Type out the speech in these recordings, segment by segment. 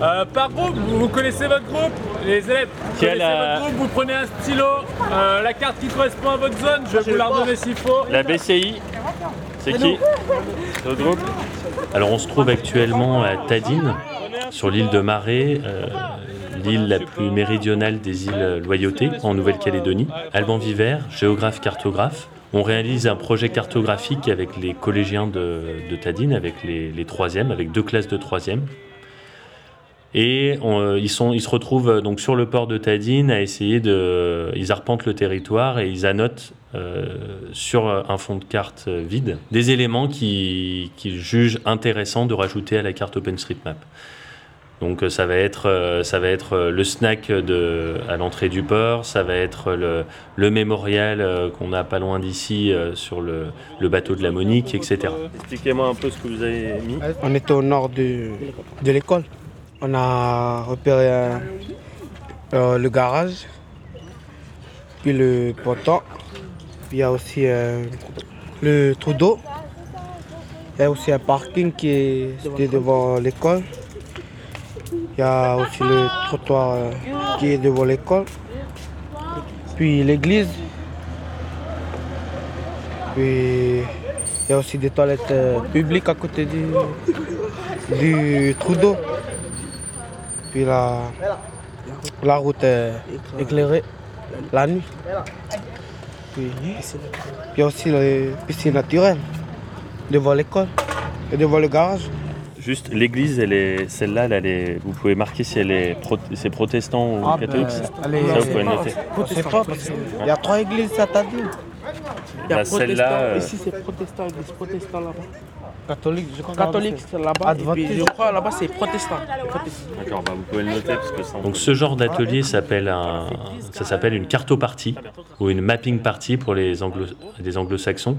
Euh, par groupe, vous, vous connaissez votre groupe Les élèves, vous connaissez la- votre groupe, vous prenez un stylo, euh, la carte qui correspond à votre zone, je vais vous la redonner s'il faut. La BCI, c'est qui? C'est Notre groupe? Alors on se trouve actuellement à Tadine, sur l'île de Marais, euh, l'île la plus méridionale des îles Loyauté, en Nouvelle-Calédonie. Alban Viver, géographe cartographe. On réalise un projet cartographique avec les collégiens de, de Tadine, avec les, les troisièmes, avec deux classes de troisième. Et on, euh, ils, sont, ils se retrouvent euh, donc sur le port de Tadine à essayer de. Ils arpentent le territoire et ils annotent euh, sur un fond de carte euh, vide des éléments qui- qu'ils jugent intéressants de rajouter à la carte OpenStreetMap. Donc euh, ça va être, euh, ça va être euh, le snack de, à l'entrée du port, ça va être le, le mémorial euh, qu'on a pas loin d'ici euh, sur le, le bateau de la Monique, etc. Expliquez-moi un peu ce que vous avez mis. On était au nord de, de l'école. On a repéré euh, le garage, puis le ponton, puis il y a aussi euh, le trou d'eau. Il y a aussi un parking qui est devant l'école. Il y a aussi le trottoir euh, qui est devant l'école. Puis l'église. Puis il y a aussi des toilettes publiques à côté du, du trou d'eau. Puis la, la route est éclairée la nuit. Puis puis il y a aussi les piscines naturelles devant l'école et devant le garage. Juste, l'église, elle est, celle-là, elle est- vous pouvez marquer si elle est, pro- c'est protestant ou catholique. ça ben, Ça, vous pouvez noter. Qu'il y a trois églises à Tadine. Il y a Bah, celle-là, protestant, euh, ici c'est protestant, église protestant là-bas. Catholique, je crois. Catholique c'est là-bas, et puis Adventiste. je crois là-bas c'est protestant. protestant. D'accord, bah, vous pouvez le noter parce que ça. Donc ce genre d'atelier s'appelle un, ça s'appelle une cartopartie ou une mapping party pour les anglo, les anglo-saxons.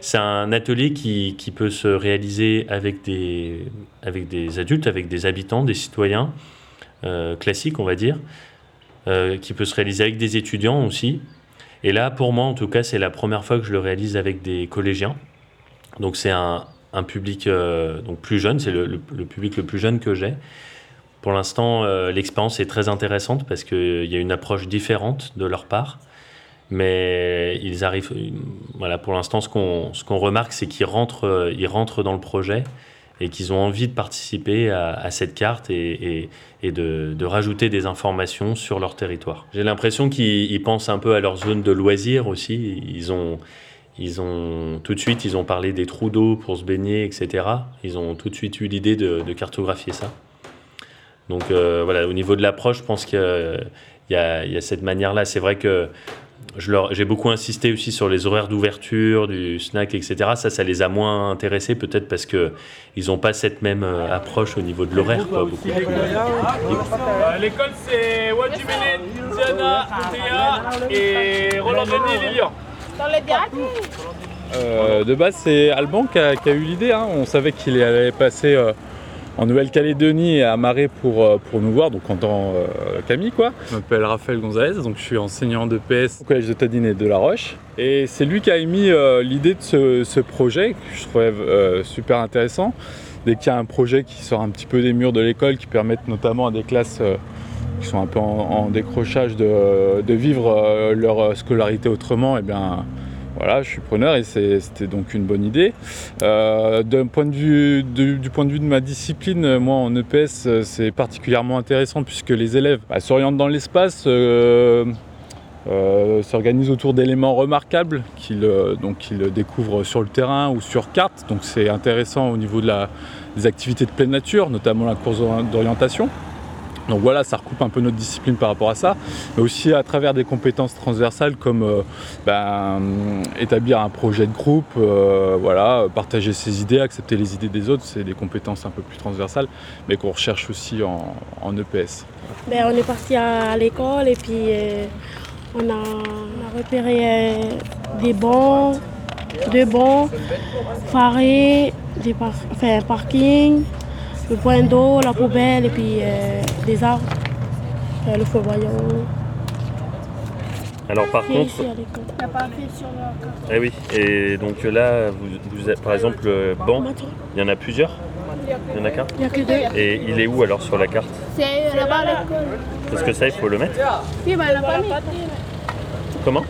C'est un atelier qui, qui peut se réaliser avec des, avec des adultes, avec des habitants, des citoyens euh, classiques, on va dire, euh, qui peut se réaliser avec des étudiants aussi. Et là, pour moi, en tout cas, c'est la première fois que je le réalise avec des collégiens. Donc c'est un, public euh, donc plus jeune, c'est le, public le plus jeune que j'ai. Pour l'instant, euh, l'expérience est très intéressante parce qu'il y a une approche différente de leur part. Mais ils arrivent. Voilà, pour l'instant, ce qu'on ce qu'on remarque, c'est qu'ils rentrent, euh, ils rentrent dans le projet et qu'ils ont envie de participer à, cette carte et, de, rajouter des informations sur leur territoire. J'ai l'impression qu'ils ils pensent un peu à leur zone de loisirs aussi. Ils ont, ils ont tout de suite, ils ont parlé des trous d'eau pour se baigner, etc. Ils ont tout de suite eu l'idée de, cartographier ça. Donc euh, voilà, au niveau de l'approche, je pense qu'il il y, y a cette manière-là. C'est vrai que j'ai beaucoup insisté aussi sur les horaires d'ouverture, du snack, etc. Ça, ça les a moins intéressés, peut-être parce que ils n'ont pas cette même euh, approche au niveau de l'horaire. quoi, beaucoup plus. Euh, L'école c'est Wajimene, Diana, Théa et Roland Denis Lilian. Euh, de base, c'est Alban qui a, qui a eu l'idée. hein. On savait qu'il allait passer euh, en Nouvelle-Calédonie et à Marais pour, euh, pour nous voir, donc en tant euh, Camille quoi. Je m'appelle Raphaël Gonzalez, donc je suis enseignant de PS au collège de Tadine et de La Roche. Et c'est lui qui a émis euh, l'idée de ce, ce projet que je trouvais euh, super intéressant. Dès qu'il y a un projet qui sort un petit peu des murs de l'école, qui permettent notamment à des classes qui sont un peu en, en décrochage de, de vivre leur scolarité autrement, et bien voilà, je suis preneur et c'était donc une bonne idée. Euh, point de vue, du, point de vue de ma discipline, moi en EPS, euh, c'est particulièrement intéressant puisque les élèves bah, s'orientent dans l'espace, euh, s'organisent autour d'éléments remarquables qu'ils découvrent sur le terrain ou sur carte. Donc c'est intéressant au niveau de la, des activités de pleine nature, notamment la course d'orientation. Donc voilà, ça recoupe un peu notre discipline par rapport à ça, mais aussi à travers des compétences transversales comme euh, ben, établir un projet de groupe, euh, voilà, partager ses idées, accepter les idées des autres, c'est des compétences un peu plus transversales, mais qu'on recherche aussi en, en E EPS. Ben, on est parti à l'école et puis euh, on, a, repéré des bancs, deux bancs, farés, des le point d'eau, la poubelle et puis euh, des arbres, euh, le feu voyant. Alors par contre, ici à l'école. eh oui, et donc là, vous, vous êtes- par exemple, le banc, il y en a plusieurs? Il y en a qu'un? Il n'y a que deux. Et il est où alors sur la carte? C'est là-bas à l'école. Parce que ça, il faut le mettre? Oui, bah, elle n'a pas mis. Comment?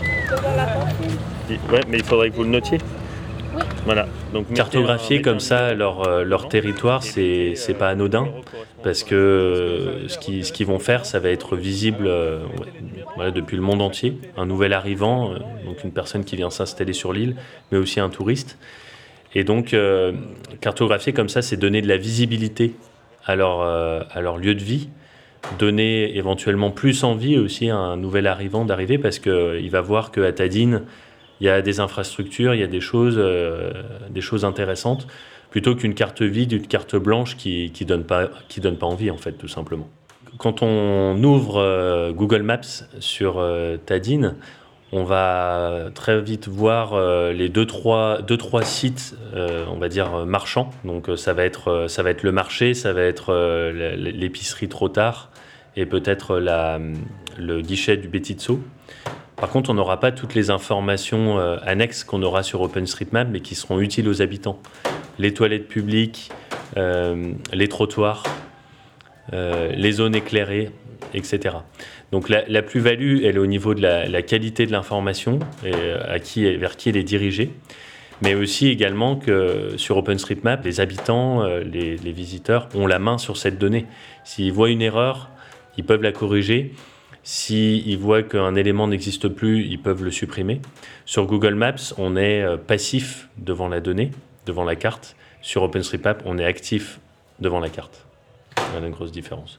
Ouais, mais il faudrait que vous le notiez. Voilà. Donc cartographier comme ça leur, euh, leur territoire, c'est c'est pas anodin parce que euh, ce qu'ils ce vont faire, ça va être visible euh, voilà, depuis le monde entier. Un nouvel arrivant, euh, donc une personne qui vient s'installer sur l'île, mais aussi un touriste. Et donc euh, cartographier comme ça, c'est donner de la visibilité à leur, euh, à leur lieu de vie donner éventuellement plus envie aussi à un nouvel arrivant d'arriver parce qu'il va voir qu'à Tadine, il y a des infrastructures, il y a des choses, euh, des choses intéressantes, plutôt qu'une carte vide, une carte blanche qui ne donne, pas, qui donne pas envie, en fait, tout simplement. Quand on ouvre euh, Google Maps sur euh, Tadine, on va très vite voir les deux trois, deux, trois sites, on va dire, marchands. Donc ça, va être, ça va être le marché, ça va être l'épicerie trop tard et peut-être le guichet du Betitso. Par contre, on n'aura pas toutes les informations euh, annexes qu'on aura sur OpenStreetMap, mais qui seront utiles aux habitants. Les toilettes publiques, euh, les trottoirs, euh, les zones éclairées, etc. Donc la, plus-value, elle est au niveau de la, qualité de l'information et à qui, vers qui elle est dirigée, mais aussi également que sur OpenStreetMap, les habitants, les visiteurs ont la main sur cette donnée. S'ils voient une erreur, ils peuvent la corriger. S'ils voient qu'un élément n'existe plus, ils peuvent le supprimer. Sur Google Maps, on est euh, passif devant la donnée, devant la carte. Sur OpenStreetMap, on est actif devant la carte. Il y a une grosse différence.